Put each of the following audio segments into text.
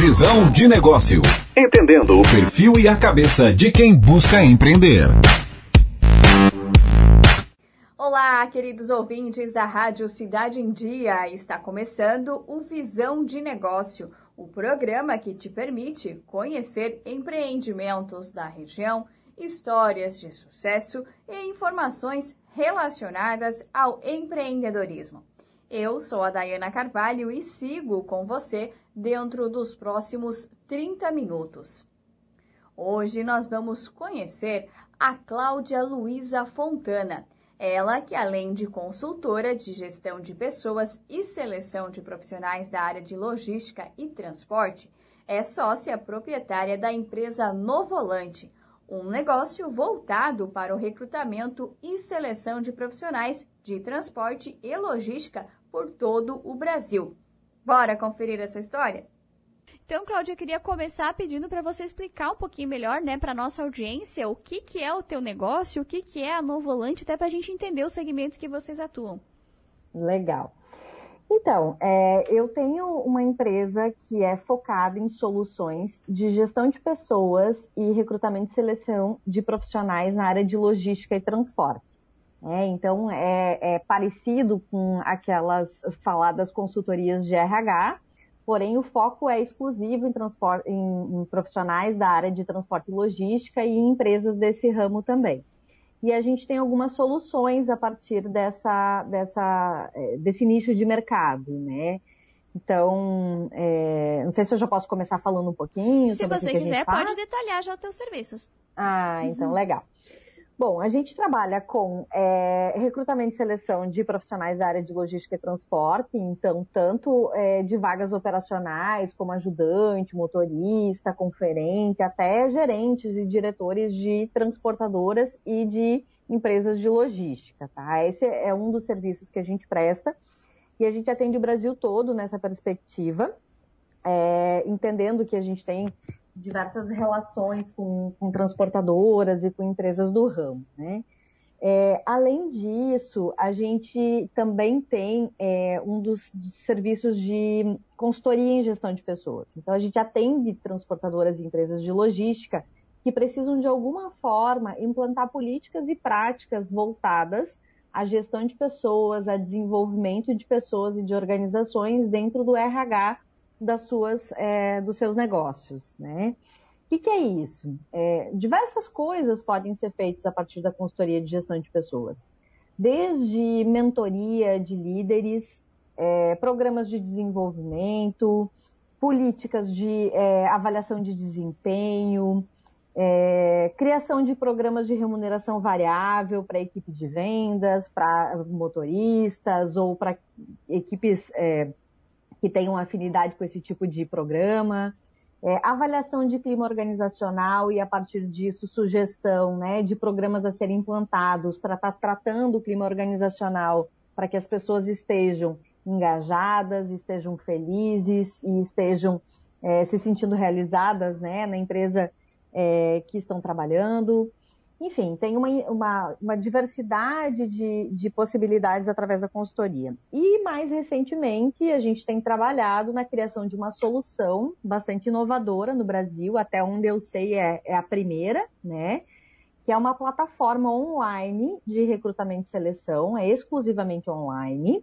Visão de negócio. Entendendo o perfil e a cabeça de quem busca empreender. Olá, queridos ouvintes da Rádio Cidade em Dia. Está começando o Visão de Negócio, o programa que te permite conhecer empreendimentos da região, histórias de sucesso e informações relacionadas ao empreendedorismo. Eu sou a Dayana Carvalho e sigo com você dentro dos próximos 30 minutos. Hoje nós vamos conhecer a Cláudia Luiza Fontana ela que, além de consultora de gestão de pessoas e seleção de profissionais da área de logística e transporte, é sócia proprietária da empresa Novolante, um negócio voltado para o recrutamento e seleção de profissionais de transporte e logística por todo o Brasil. Bora conferir essa história? Então, Cláudia, eu queria começar pedindo para você explicar um pouquinho melhor, né, para nossa audiência, o que, que é o teu negócio, o que, que é a Novolante, até para a gente entender o segmento que vocês atuam. Legal. Então, é, eu tenho uma empresa que é focada em soluções de gestão de pessoas e recrutamento e seleção de profissionais na área de logística e transporte. É, então, é, é parecido com aquelas faladas consultorias de RH, porém o foco é exclusivo em, em, em profissionais da área de transporte e logística e em empresas desse ramo também. E a gente tem algumas soluções a partir dessa, dessa, é, desse nicho de mercado, né? Então, é, não sei se eu já posso começar falando um pouquinho. Se você quiser, pode detalhar já os teus serviços. Ah, então Uhum. legal. Bom, a gente trabalha com é, recrutamento e seleção de profissionais da área de logística e transporte, então, tanto é, de vagas operacionais, como ajudante, motorista, conferente, até gerentes e diretores de transportadoras e de empresas de logística, tá? Esse é um dos serviços que a gente presta e a gente atende o Brasil todo nessa perspectiva, é, entendendo que a gente tem diversas relações com, com transportadoras e com empresas do ramo, né? É, além disso, a gente também tem é, um dos serviços de consultoria em gestão de pessoas. Então, a gente atende transportadoras e empresas de logística que precisam, de alguma forma, implantar políticas e práticas voltadas à gestão de pessoas, a desenvolvimento de pessoas e de organizações dentro do RH das suas, é, dos seus negócios, né? O que, que é isso? É, diversas coisas podem ser feitas a partir da consultoria de gestão de pessoas, desde mentoria de líderes, é, programas de desenvolvimento, políticas de é, avaliação de desempenho, é, criação de programas de remuneração variável para equipe de vendas, para motoristas ou para equipes é, que tenham afinidade com esse tipo de programa, é, avaliação de clima organizacional e, a partir disso, sugestão né, de programas a serem implantados para estar tá tratando o clima organizacional para que as pessoas estejam engajadas, estejam felizes e estejam é, se sentindo realizadas né, na empresa é, que estão trabalhando. Enfim, tem uma, uma, uma diversidade de, de, possibilidades através da consultoria. E mais recentemente, a gente tem trabalhado na criação de uma solução bastante inovadora no Brasil, até onde eu sei é, é a primeira, né? Que é uma plataforma online de recrutamento e seleção, é exclusivamente online,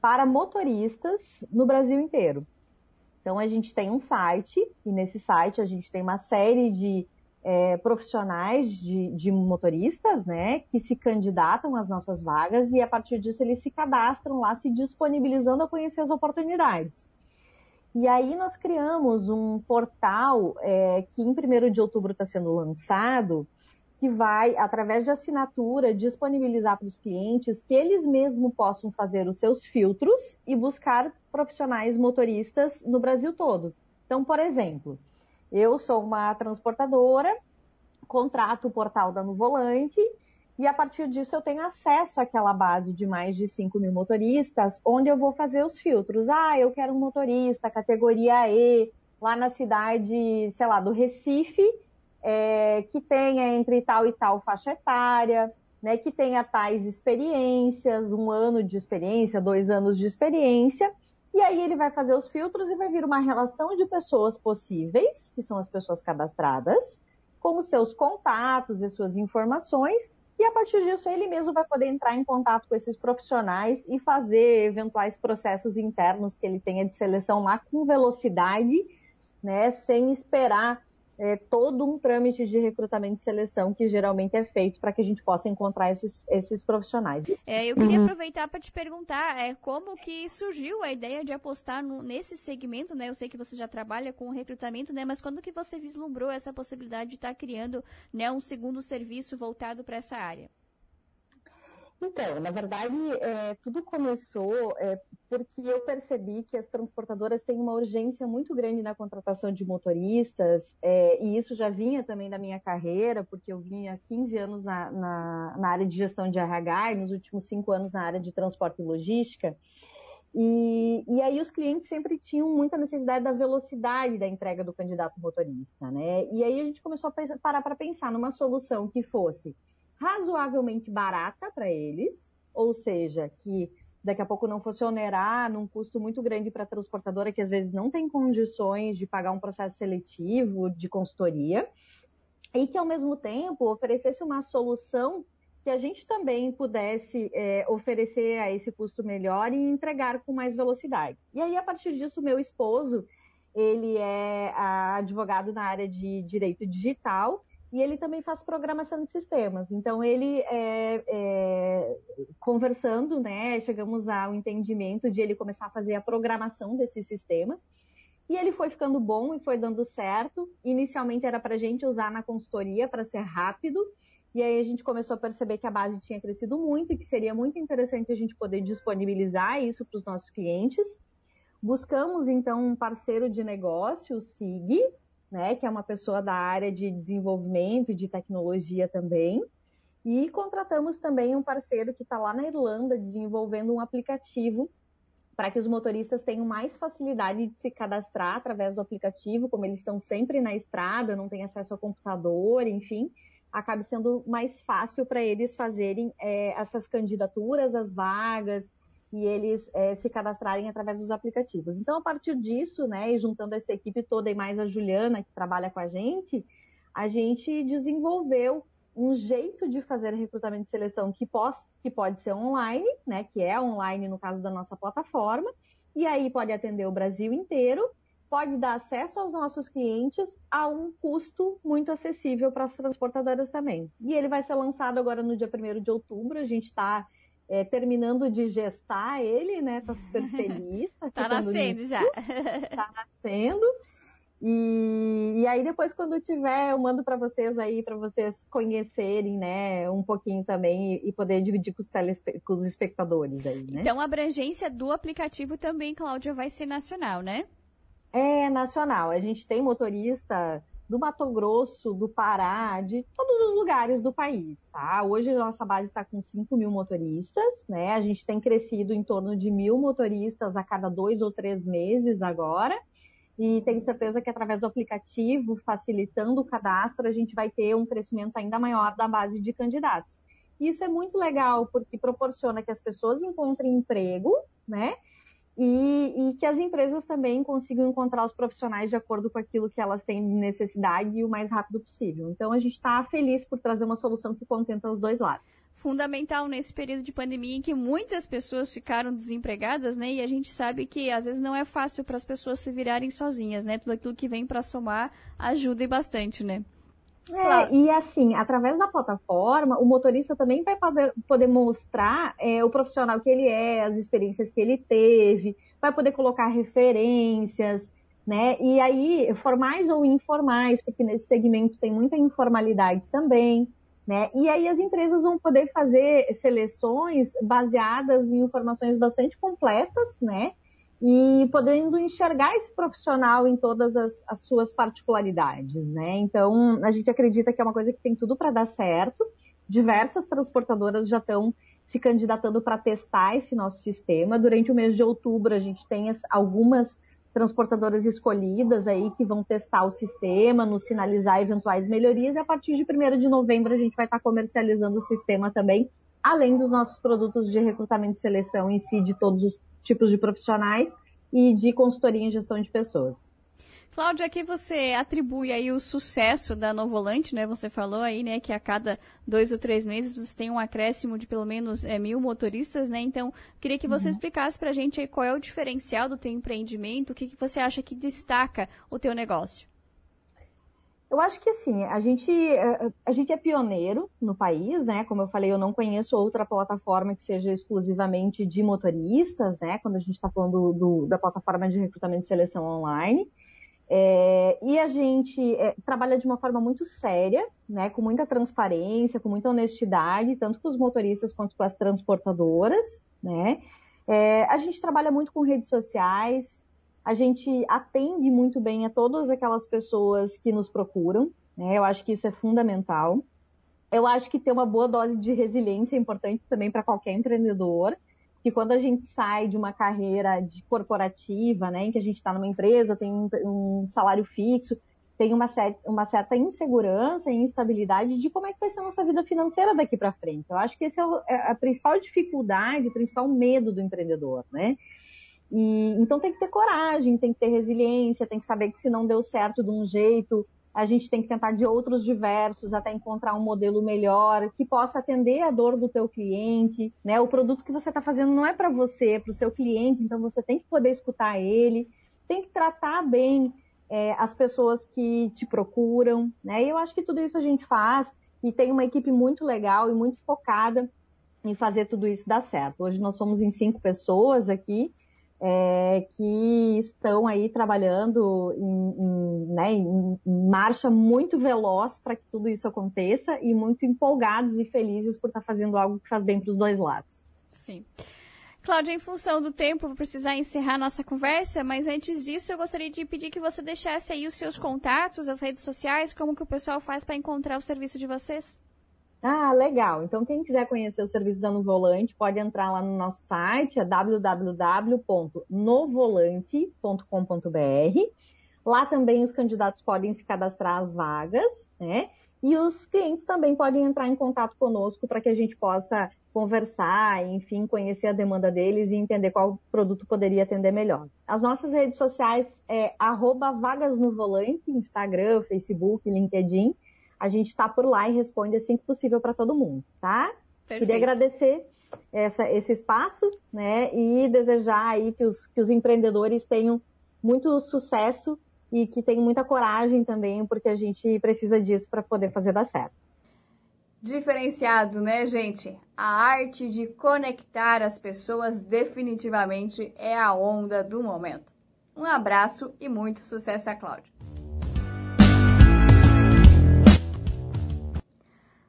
para motoristas no Brasil inteiro. Então, a gente tem um site, e nesse site a gente tem uma série de é, profissionais de, de, motoristas, né, que se candidatam às nossas vagas e a partir disso eles se cadastram lá, se disponibilizando a conhecer as oportunidades. E aí nós criamos um portal é, que em 1 de outubro está sendo lançado, que vai, através de assinatura, disponibilizar para os clientes que eles mesmos possam fazer os seus filtros e buscar profissionais motoristas no Brasil todo. Então, por exemplo, eu sou uma transportadora, contrato o portal da Nuvolante e a partir disso eu tenho acesso àquela base de mais de 5 mil motoristas, onde eu vou fazer os filtros. Ah, eu quero um motorista categoria E, lá na cidade, sei lá, do Recife, é, que tenha entre tal e tal faixa etária, né, que tenha tais experiências, um ano de experiência, dois anos de experiência, e aí ele vai fazer os filtros e vai vir uma relação de pessoas possíveis, que são as pessoas cadastradas, com os seus contatos e suas informações, e a partir disso ele mesmo vai poder entrar em contato com esses profissionais e fazer eventuais processos internos que ele tenha de seleção lá com velocidade, né, sem esperar é, todo um trâmite de recrutamento e seleção que geralmente é feito para que a gente possa encontrar esses, esses profissionais. É, eu queria uhum. aproveitar para te perguntar é, como que surgiu a ideia de apostar no, nesse segmento, né? Eu sei que você já trabalha com recrutamento, né? Mas quando que você vislumbrou essa possibilidade de estar tá criando né, um segundo serviço voltado para essa área? Então, na verdade, é, tudo começou é, porque eu percebi que as transportadoras têm uma urgência muito grande na contratação de motoristas, é, e isso já vinha também da minha carreira, porque eu vinha 15 anos na, na, na, área de gestão de RH e nos últimos cinco anos na área de transporte e logística. E, e aí os clientes sempre tinham muita necessidade da velocidade da entrega do candidato motorista, né? E aí a gente começou a parar para pensar numa solução que fosse razoavelmente barata para eles, ou seja, que daqui a pouco não fosse onerar num custo muito grande para a transportadora que às vezes não tem condições de pagar um processo seletivo de consultoria, e que ao mesmo tempo oferecesse uma solução que a gente também pudesse é, oferecer a esse custo melhor e entregar com mais velocidade. E aí, a partir disso, meu esposo, ele é advogado na área de direito digital e ele também faz programação de sistemas. Então, ele, é, é, conversando, né, chegamos ao entendimento de ele começar a fazer a programação desse sistema. E ele foi ficando bom e foi dando certo. Inicialmente era para a gente usar na consultoria para ser rápido. E aí a gente começou a perceber que a base tinha crescido muito e que seria muito interessante a gente poder disponibilizar isso para os nossos clientes. Buscamos então um parceiro de negócio, o SIG, né, que é uma pessoa da área de desenvolvimento e de tecnologia também. E contratamos também um parceiro que está lá na Irlanda desenvolvendo um aplicativo para que os motoristas tenham mais facilidade de se cadastrar através do aplicativo, como eles estão sempre na estrada, não têm acesso ao computador, enfim, acabe sendo mais fácil para eles fazerem é, essas candidaturas, as vagas, e eles é, se cadastrarem através dos aplicativos. Então, a partir disso, né, e juntando essa equipe toda e mais a Juliana, que trabalha com a gente, a gente desenvolveu um jeito de fazer recrutamento e seleção que, que pode ser online, né, que é online no caso da nossa plataforma, e aí pode atender o Brasil inteiro, pode dar acesso aos nossos clientes a um custo muito acessível para as transportadoras também. E ele vai ser lançado agora no dia 1 de outubro, a gente está é, terminando de gestar ele, né? Tá super feliz. Tá, tá nascendo já. Tá nascendo. E, e aí depois quando tiver, eu mando para vocês aí para vocês conhecerem, né, um pouquinho também e, e poder dividir com os, telespe com os espectadores aí, né? Então a abrangência do aplicativo também, Cláudia, vai ser nacional, né? É nacional. A gente tem motorista do Mato Grosso, do Pará, de todos os lugares do país, tá? Hoje a nossa base está com 5 mil motoristas, né? A gente tem crescido em torno de mil motoristas a cada dois ou três meses agora. E tenho certeza que através do aplicativo, facilitando o cadastro, a gente vai ter um crescimento ainda maior da base de candidatos. Isso é muito legal, porque proporciona que as pessoas encontrem emprego, né? E, e, que as empresas também consigam encontrar os profissionais de acordo com aquilo que elas têm necessidade e o mais rápido possível. Então a gente está feliz por trazer uma solução que contenta os dois lados. Fundamental nesse período de pandemia em que muitas pessoas ficaram desempregadas, né? E a gente sabe que às vezes não é fácil para as pessoas se virarem sozinhas, né? Tudo aquilo que vem para somar ajuda e bastante, né? É, e assim, através da plataforma, o motorista também vai poder, poder mostrar é, o profissional que ele é, as experiências que ele teve, vai poder colocar referências, né? E aí, formais ou informais, porque nesse segmento tem muita informalidade também, né? E aí as empresas vão poder fazer seleções baseadas em informações bastante completas, né? E podendo enxergar esse profissional em todas as, as, suas particularidades, né? Então, a gente acredita que é uma coisa que tem tudo para dar certo. Diversas transportadoras já estão se candidatando para testar esse nosso sistema. Durante o mês de outubro, a gente tem as, algumas transportadoras escolhidas aí que vão testar o sistema, nos sinalizar eventuais melhorias, e a partir de 1 de novembro a gente vai estar comercializando o sistema também, além dos nossos produtos de recrutamento e seleção em si, de todos os tipos de profissionais, e de consultoria em gestão de pessoas. Cláudia, aqui você atribui aí o sucesso da Novolante, né? Você falou aí, né, que a cada dois ou três meses você tem um acréscimo de pelo menos é, mil motoristas, né? Então, queria que você uhum. explicasse para a gente aí qual é o diferencial do teu empreendimento, o que, que você acha que destaca o teu negócio. Eu acho que assim, a gente, é, a gente é pioneiro no país, né? Como eu falei, eu não conheço outra plataforma que seja exclusivamente de motoristas, né? Quando a gente está falando do, do, da plataforma de recrutamento e seleção online. É, e a gente é, trabalha de uma forma muito séria, né, com muita transparência, com muita honestidade, tanto com os motoristas quanto com as transportadoras. Né? É, a gente trabalha muito com redes sociais, a gente atende muito bem a todas aquelas pessoas que nos procuram. Né? Eu acho que isso é fundamental. Eu acho que ter uma boa dose de resiliência é importante também para qualquer empreendedor que quando a gente sai de uma carreira de corporativa, né, em que a gente está numa empresa, tem um, salário fixo, tem uma, uma, certa insegurança e instabilidade de como é que vai ser a nossa vida financeira daqui para frente. Eu acho que esse é, é, a principal dificuldade, o principal medo do empreendedor, né? E, então tem que ter coragem, tem que ter resiliência, tem que saber que se não deu certo de um jeito, a gente tem que tentar de outros diversos até encontrar um modelo melhor que possa atender a dor do teu cliente, né? O produto que você está fazendo não é para você, é para o seu cliente, então você tem que poder escutar ele, tem que tratar bem é, as pessoas que te procuram, né? E eu acho que tudo isso a gente faz e tem uma equipe muito legal e muito focada em fazer tudo isso dar certo. Hoje nós somos em cinco pessoas aqui é, que estão aí trabalhando em, em, né, em, marcha muito veloz para que tudo isso aconteça e muito empolgados e felizes por estar tá fazendo algo que faz bem para os dois lados. Sim. Cláudia, em função do tempo, vou precisar encerrar nossa conversa, mas antes disso eu gostaria de pedir que você deixasse aí os seus contatos, as redes sociais, como que o pessoal faz para encontrar o serviço de vocês. Ah, legal. Então, quem quiser conhecer o serviço da Novolante, pode entrar lá no nosso site, é www.novolante.com.br. Lá também os candidatos podem se cadastrar às vagas, né? E os clientes também podem entrar em contato conosco para que a gente possa conversar, enfim, conhecer a demanda deles e entender qual produto poderia atender melhor. As nossas redes sociais é arroba vagas no volante, Instagram, Facebook, LinkedIn a gente está por lá e responde assim que possível para todo mundo, tá? Perfeito. Queria agradecer essa, esse espaço, né? E desejar aí que os, que os empreendedores tenham muito sucesso e que tenham muita coragem também, porque a gente precisa disso para poder fazer dar certo. Diferenciado, né, gente? A arte de conectar as pessoas definitivamente é a onda do momento. Um abraço e muito sucesso a Cláudia.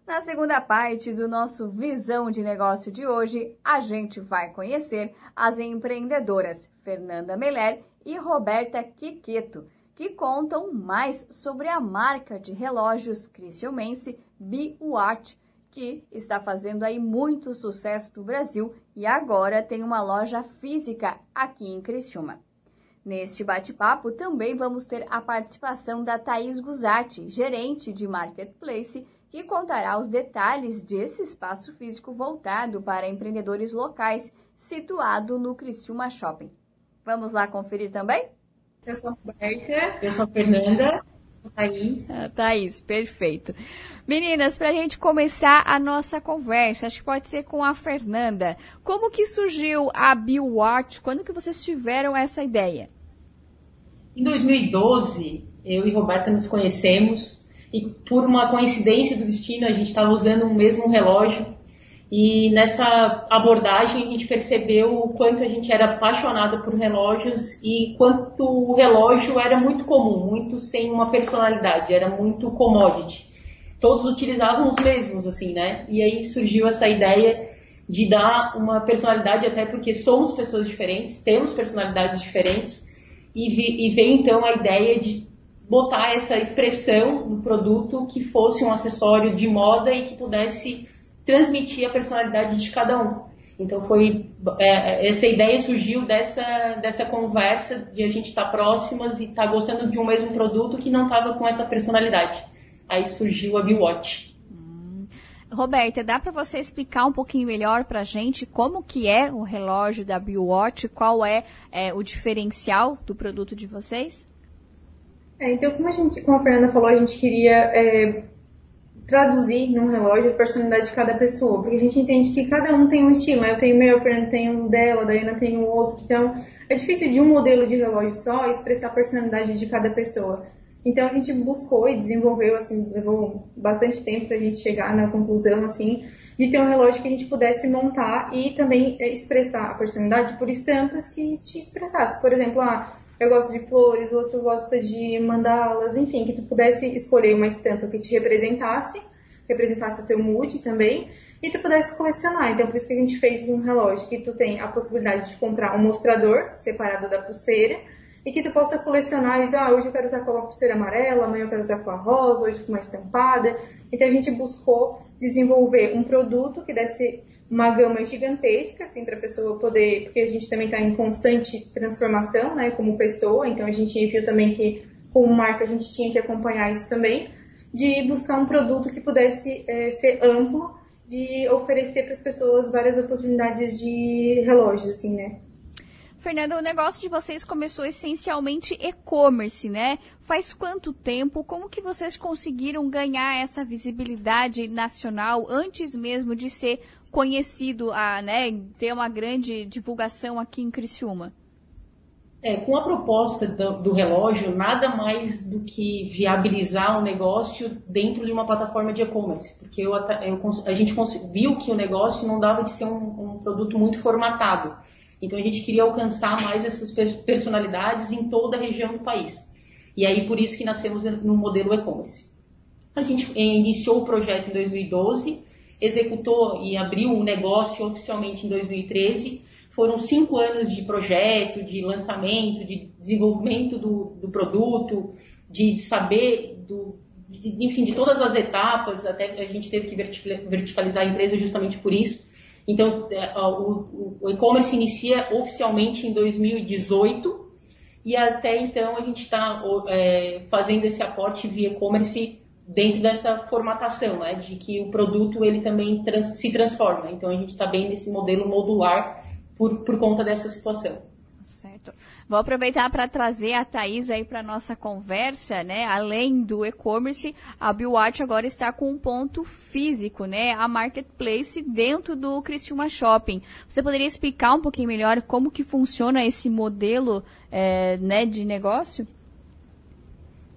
Na segunda parte do nosso Visão de Negócio de hoje, a gente vai conhecer as empreendedoras Fernanda Meller e Roberta Quiqueto, que contam mais sobre a marca de relógios criciumense BeWatch, que está fazendo aí muito sucesso no Brasil e agora tem uma loja física aqui em Criciúma. Neste bate-papo também vamos ter a participação da Thaís Guzatti, gerente de Marketplace que contará os detalhes desse espaço físico voltado para empreendedores locais, situado no Criciúma Shopping. Vamos lá conferir também? Eu sou a Roberta. Eu sou a Fernanda. Sou a Thaís. A Thaís, perfeito. Meninas, para a gente começar a nossa conversa, acho que pode ser com a Fernanda. Como que surgiu a BioWatch? Quando que vocês tiveram essa ideia? Em 2012, eu e Roberta nos conhecemos e por uma coincidência do destino a gente estava usando o mesmo relógio e nessa abordagem a gente percebeu o quanto a gente era apaixonada por relógios e quanto o relógio era muito comum, muito sem uma personalidade, era muito commodity. Todos utilizavam os mesmos, assim, né? E aí surgiu essa ideia de dar uma personalidade, até porque somos pessoas diferentes, temos personalidades diferentes, e, e veio então a ideia de botar essa expressão no produto que fosse um acessório de moda e que pudesse transmitir a personalidade de cada um. Então foi é, essa ideia surgiu dessa dessa conversa de a gente estar tá próximas e estar tá gostando de um mesmo produto que não estava com essa personalidade. Aí surgiu a Biwatch. Hum. Roberta, dá para você explicar um pouquinho melhor para a gente como que é o relógio da BioWatch, qual é, é, o diferencial do produto de vocês? É, então, como a, gente, como a Fernanda falou, a gente queria é, traduzir num relógio a personalidade de cada pessoa, porque a gente entende que cada um tem um estilo, né? Eu tenho meu, a Fernanda tem o dela, a Daiana tem o outro, então é difícil de um modelo de relógio só expressar a personalidade de cada pessoa. Então a gente buscou e desenvolveu, assim, levou bastante tempo para a gente chegar na conclusão, assim, de ter um relógio que a gente pudesse montar e também é, expressar a personalidade por estampas que te expressasse. Por exemplo, ah, eu gosto de flores, o outro gosta de mandalas, enfim, que tu pudesse escolher uma estampa que te representasse, representasse o teu mood também, e tu pudesse colecionar. Então, por isso que a gente fez um relógio que tu tem a possibilidade de comprar um mostrador separado da pulseira, e que tu possa colecionar e dizer, ah, hoje eu quero usar com uma pulseira amarela, amanhã eu quero usar com a rosa, hoje com uma estampada. Então a gente buscou desenvolver um produto que desse uma gama gigantesca, assim, para a pessoa poder, porque a gente também está em constante transformação, né, como pessoa, então a gente viu também que, como marca, a gente tinha que acompanhar isso também, de buscar um produto que pudesse é, ser amplo, de oferecer para as pessoas várias oportunidades de relógios, assim, né. Fernanda, o negócio de vocês começou essencialmente e-commerce, né? Faz quanto tempo? Como que vocês conseguiram ganhar essa visibilidade nacional antes mesmo de ser conhecido, a, né, ter uma grande divulgação aqui em Criciúma? É, com a proposta do, do, relógio, nada mais do que viabilizar um negócio dentro de uma plataforma de e-commerce, porque eu, eu, a gente viu que o negócio não dava de ser um, um produto muito formatado. Então a gente queria alcançar mais essas personalidades em toda a região do país. E aí por isso que nascemos no modelo e-commerce. A gente eh, iniciou o projeto em 2012, executou e abriu o negócio oficialmente em 2013. Foram cinco anos de projeto, de lançamento, de desenvolvimento do, do produto, de saber do, de, enfim, de todas as etapas, até a gente teve que verticalizar a empresa justamente por isso. Então, é, o, e-commerce inicia oficialmente em 2018 e até então a gente está é, fazendo esse aporte via e-commerce dentro dessa formatação, né, de que o produto ele também trans, se transforma. Então a gente está bem nesse modelo modular por, por conta dessa situação. Certo. Vou aproveitar para trazer a Thaís aí para nossa conversa, né? Além do e-commerce, a BioWatch agora está com um ponto físico, né? A marketplace dentro do Criciúma Shopping. Você poderia explicar um pouquinho melhor como que funciona esse modelo, é, né, de negócio?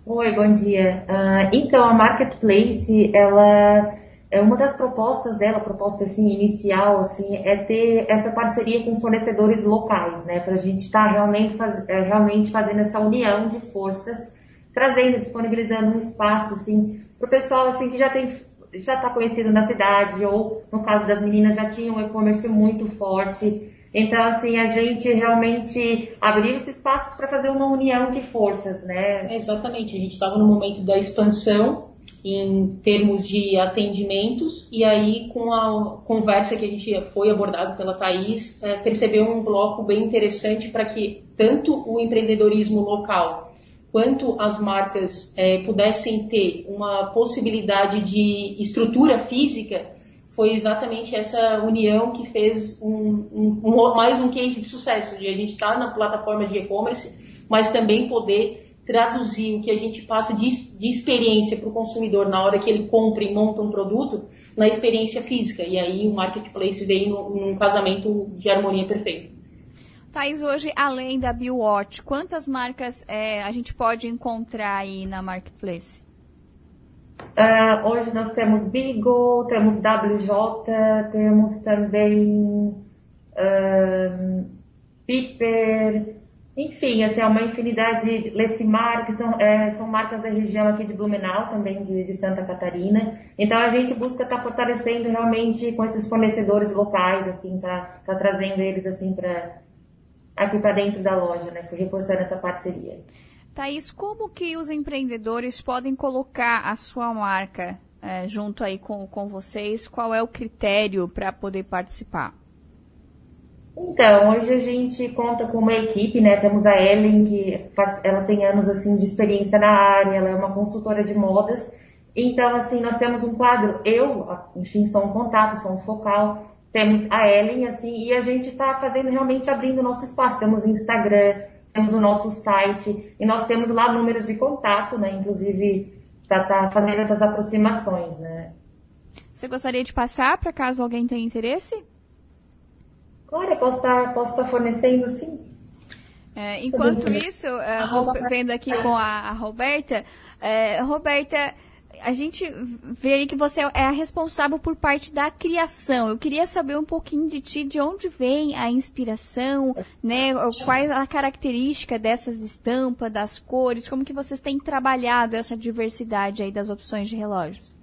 Oi, bom dia. Uh, então, a marketplace, ela é uma das propostas dela, proposta assim inicial, assim, é ter essa parceria com fornecedores locais, né, para a gente estar tá realmente, faz, é, realmente fazendo essa união de forças, trazendo, disponibilizando um espaço assim para o pessoal assim que já tem já está conhecido na cidade ou no caso das meninas já tinha um e-commerce muito forte. Então, assim, a gente realmente abriu esses espaços para fazer uma união de forças, né? Exatamente. A gente estava no momento da expansão em termos de atendimentos, e aí com a conversa que a gente foi abordado pela Thaís, é, percebeu um bloco bem interessante para que tanto o empreendedorismo local quanto as marcas é, pudessem ter uma possibilidade de estrutura física, foi exatamente essa união que fez um, um, um, mais um case de sucesso, de a gente estar tá na plataforma de e-commerce, mas também poder traduzir o que a gente passa de, de experiência para o consumidor na hora que ele compra e monta um produto na experiência física. E aí o marketplace veio num casamento de harmonia perfeita. Thais, hoje, além da BioWatch, quantas marcas é, a gente pode encontrar aí na marketplace? Uh, hoje nós temos Bigo, temos WJ, temos também uh, Piper, enfim, assim, é uma infinidade, Lecimar, que são, é, são marcas da região aqui de Blumenau, também de, de Santa Catarina. Então a gente busca estar tá fortalecendo realmente com esses fornecedores locais, assim, tá, tá trazendo eles assim para aqui para dentro da loja, né? Reforçando essa parceria. Thaís, como que os empreendedores podem colocar a sua marca é, junto aí com, com vocês? Qual é o critério para poder participar? Então, hoje a gente conta com uma equipe, né? Temos a Ellen, que faz, ela tem anos assim de experiência na área, ela é uma consultora de modas Então, assim, nós temos um quadro, eu, enfim, sou um contato, sou um focal, temos a Ellen, assim, e a gente está fazendo realmente abrindo nosso espaço. Temos Instagram, temos o nosso site, e nós temos lá números de contato, né? Inclusive, para estar tá fazendo essas aproximações, né? Você gostaria de passar para caso alguém tenha interesse? Claro, posso estar, tá, tá fornecendo, sim. É, enquanto isso, é, vendo aqui com a, a Roberta, é, Roberta, a gente vê aí que você é a responsável por parte da criação. Eu queria saber um pouquinho de ti, de onde vem a inspiração, né? Quais a característica dessas estampas, das cores, como que vocês têm trabalhado essa diversidade aí das opções de relógios?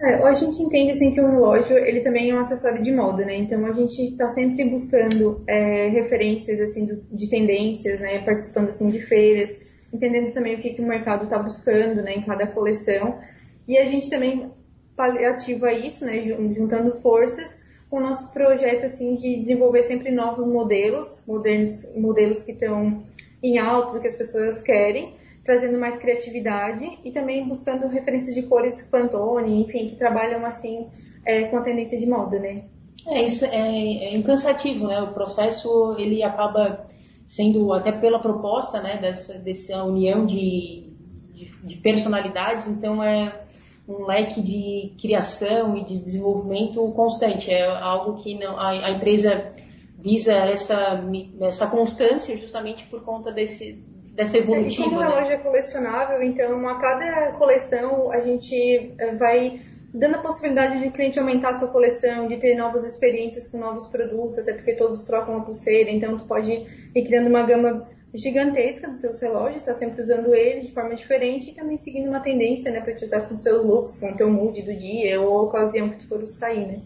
É, a gente entende assim que o relógio ele também é um acessório de moda, né? Então a gente está sempre buscando é, referências assim do, de tendências, né? Participando assim de feiras, entendendo também o que, que o mercado está buscando, né? Em cada coleção e a gente também paliativa isso, né? Juntando forças com o nosso projeto assim de desenvolver sempre novos modelos, modernos, modelos que estão em alto do que as pessoas querem trazendo mais criatividade e também buscando referências de cores Pantone, enfim, que trabalham assim é, com a tendência de moda, né? É, isso é, é incansativo, né? O processo ele acaba sendo até pela proposta, né, dessa, dessa união de, de, de personalidades, então é um leque de criação e de desenvolvimento constante. É algo que não, a, a empresa visa essa, essa constância justamente por conta desse, dessa evolutiva. E como né? a loja é colecionável, então a cada coleção a gente eh, vai dando a possibilidade de o cliente aumentar a sua coleção, de ter novas experiências com novos produtos, até porque todos trocam a pulseira, então tu pode ir criando uma gama gigantesca dos teus relógios, está sempre usando eles de forma diferente e também seguindo uma tendência, né, para te usar com os teus looks, com o teu mood do dia ou ocasião que tu for sair, né.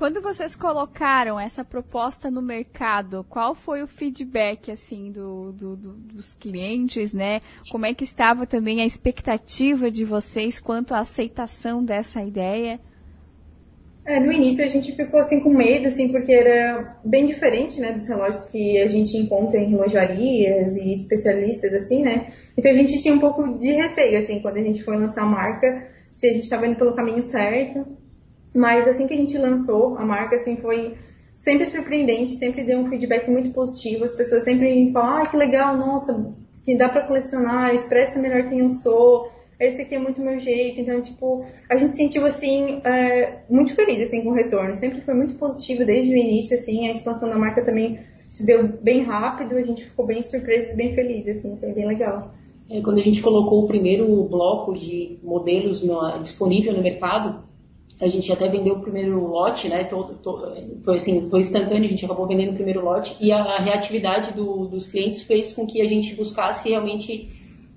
Quando vocês colocaram essa proposta no mercado, qual foi o feedback assim do, do, do, dos clientes, né? Como é que estava também a expectativa de vocês quanto à aceitação dessa ideia? É, no início a gente ficou assim com medo, assim, porque era bem diferente, né, dos relógios que a gente encontra em relojarias e especialistas, assim, né? Então a gente tinha um pouco de receio, assim, quando a gente foi lançar a marca, se a gente estava indo pelo caminho certo. Mas assim que a gente lançou a marca, assim, foi sempre surpreendente, sempre deu um feedback muito positivo. As pessoas sempre falam, ah, que legal, nossa, que dá para colecionar, expressa melhor quem eu sou, esse aqui é muito meu jeito. Então, tipo, a gente sentiu, assim, é, muito feliz, assim, com o retorno. Sempre foi muito positivo desde o início, assim, a expansão da marca também se deu bem rápido, a gente ficou bem surpreso e bem feliz, assim, foi bem legal. É, quando a gente colocou o primeiro bloco de modelos no, disponível no mercado, a gente até vendeu o primeiro lote, né? Todo, todo, foi assim, foi instantâneo, a gente acabou vendendo o primeiro lote e a, a reatividade do, dos clientes fez com que a gente buscasse realmente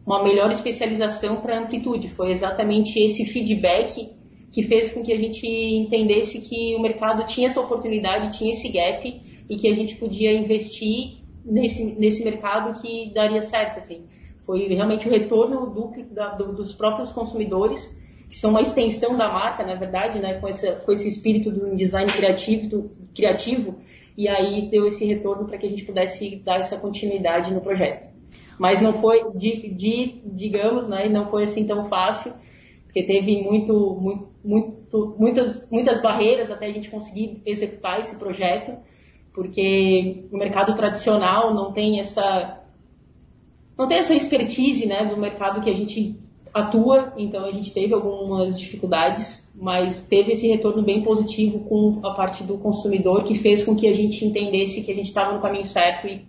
uma melhor especialização para amplitude. Foi exatamente esse feedback que fez com que a gente entendesse que o mercado tinha essa oportunidade, tinha esse gap e que a gente podia investir nesse, nesse mercado que daria certo, assim. Foi realmente o retorno do, da, do, dos próprios consumidores que são uma extensão da marca, na verdade, né, com, esse, com esse espírito do design criativo, do, criativo, e aí deu esse retorno para que a gente pudesse dar essa continuidade no projeto. Mas não foi, de, de, digamos, né, não foi assim tão fácil, porque teve muito, muito, muito, muitas, muitas barreiras até a gente conseguir executar esse projeto, porque o mercado tradicional não tem essa não tem essa expertise né, do mercado que a gente atua, então a gente teve algumas dificuldades, mas teve esse retorno bem positivo com a parte do consumidor, que fez com que a gente entendesse que a gente estava no caminho certo e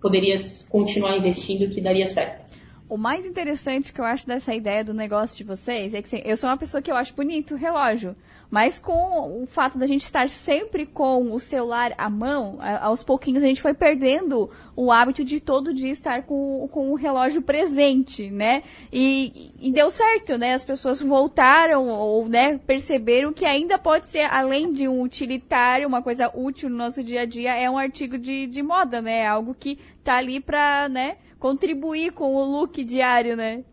poderia continuar investindo, que daria certo. O mais interessante que eu acho dessa ideia do negócio de vocês é que assim, eu sou uma pessoa que eu acho bonito o relógio. Mas com o fato da gente estar sempre com o celular à mão, aos pouquinhos a gente foi perdendo o hábito de todo dia estar com, com o relógio presente, né? E, e deu certo, né? As pessoas voltaram ou né, perceberam que ainda pode ser, além de um utilitário, uma coisa útil no nosso dia a dia, é um artigo de, de moda, né? Algo que tá ali para né, contribuir com o look diário, né?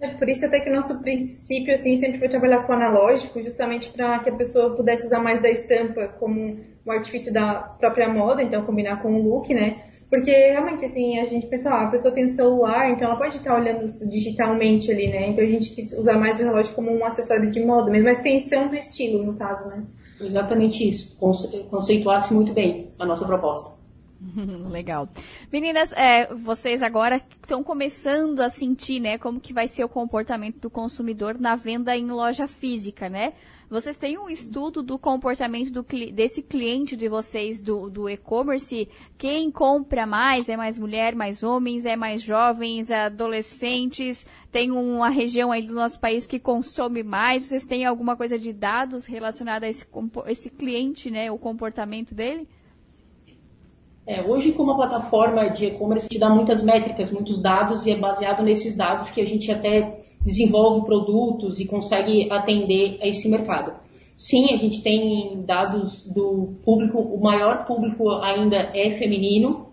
É por isso até que o nosso princípio assim sempre foi trabalhar com o analógico, justamente para que a pessoa pudesse usar mais da estampa como um artifício da própria moda, então combinar com o look, né? Porque realmente, assim, a gente pensa, ah, a pessoa tem o celular, então ela pode estar olhando digitalmente ali, né? Então a gente quis usar mais o relógio como um acessório de moda, mas tem que ser um estilo, no caso, né? Exatamente isso. Conceituasse muito bem a nossa proposta. Legal. Meninas, é, vocês agora estão começando a sentir, né, como que vai ser o comportamento do consumidor na venda em loja física, né? Vocês têm um estudo do comportamento do, desse cliente de vocês do, do e-commerce? Quem compra mais? É mais mulher, mais homens? É mais jovens, adolescentes? Tem uma região aí do nosso país que consome mais? Vocês têm alguma coisa de dados relacionada a esse, esse cliente, né? O comportamento dele? É, hoje, como a plataforma de e-commerce te dá muitas métricas, muitos dados, e é baseado nesses dados que a gente até desenvolve produtos e consegue atender a esse mercado. Sim, a gente tem dados do público, o maior público ainda é feminino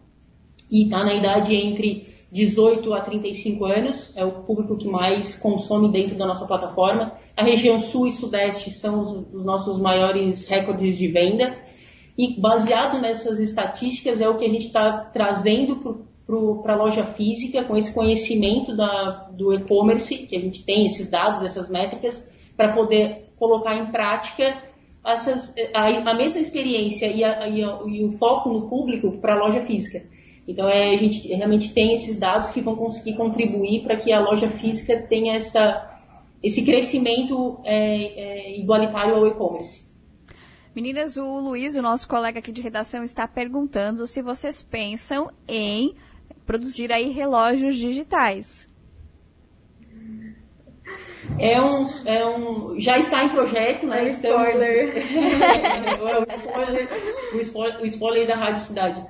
e está na idade entre 18 a 35 anos, é o público que mais consome dentro da nossa plataforma. A região sul e sudeste são os, os nossos maiores recordes de venda. E baseado nessas estatísticas é o que a gente está trazendo para a loja física, com esse conhecimento da, do e-commerce, que a gente tem esses dados, essas métricas, para poder colocar em prática essas, a, a mesma experiência e, a, e, a, e, o foco no público para a loja física. Então, é, a gente realmente tem esses dados que vão conseguir contribuir para que a loja física tenha essa, esse crescimento é, é, igualitário ao e-commerce. Meninas, o Luiz, o nosso colega aqui de redação, está perguntando se vocês pensam em produzir aí relógios digitais. É um, é um, já está em projeto, né? É spoiler. o, spoiler o spoiler da Rádio Cidade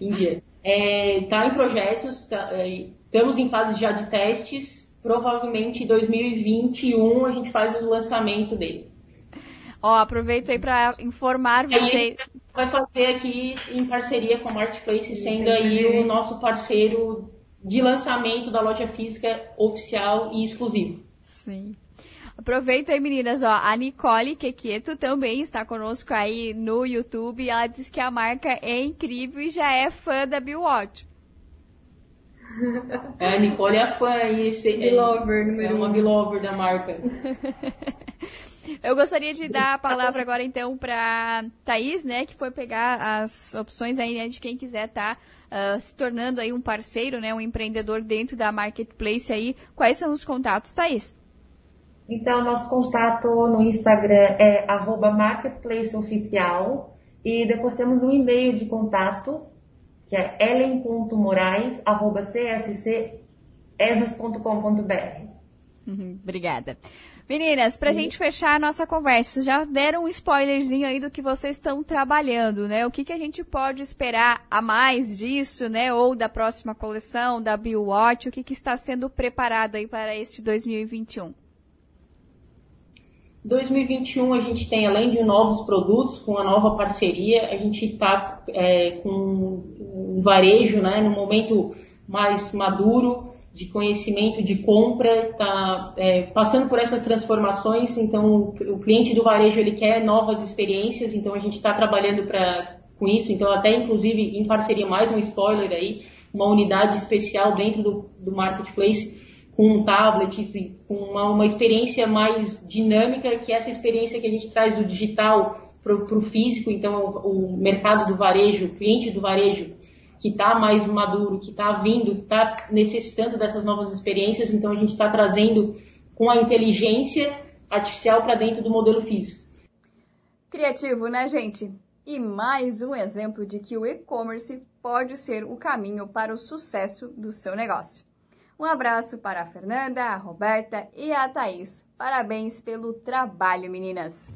em dia. Está é, em projetos, tá, é, estamos em fase já de testes. Provavelmente em 2021 a gente faz o lançamento dele. Ó, aproveito aí para informar vocês. Vai fazer aqui em parceria com a Marketplace, sendo aí o nosso parceiro de lançamento da loja física oficial e exclusivo. Sim. Aproveita aí, meninas, ó. A Nicole Quequeto também está conosco aí no YouTube. Ela diz que a marca é incrível e já é fã da Bill Watch. É, a Nicole é fã e esse é, é uma Belover da marca. Eu gostaria de dar a palavra agora então para Thaís, né, que foi pegar as opções aí né, de quem quiser estar tá, uh, se tornando aí um parceiro, né, um empreendedor dentro da marketplace aí. Quais são os contatos, Thaís? Então, nosso contato no Instagram é marketplaceoficial e depois temos um e-mail de contato que é ellen.moraes.cscesos.com.br. Uhum, obrigada. Meninas, pra gente fechar a nossa conversa, já deram um spoilerzinho aí do que vocês estão trabalhando, né? O que, que a gente pode esperar a mais disso, né? Ou da próxima coleção, da Bill Watch, o que, que está sendo preparado aí para este 2021? 2021 a gente tem, além de novos produtos, com a nova parceria, a gente está é, com um varejo, né, no momento mais maduro, de conhecimento de compra, está é, passando por essas transformações, então o cliente do varejo ele quer novas experiências, então a gente está trabalhando para com isso, então até inclusive em parceria, mais um spoiler aí, uma unidade especial dentro do, do marketplace com tablets com uma, uma experiência mais dinâmica, que é essa experiência que a gente traz do digital para o físico, então o mercado do varejo, o cliente do varejo, que está mais maduro, que está vindo, que está necessitando dessas novas experiências, então a gente está trazendo com a inteligência artificial para dentro do modelo físico. Criativo, né, gente? E mais um exemplo de que o e-commerce pode ser o caminho para o sucesso do seu negócio. Um abraço para a Fernanda, a Roberta e a Thaís. Parabéns pelo trabalho, meninas!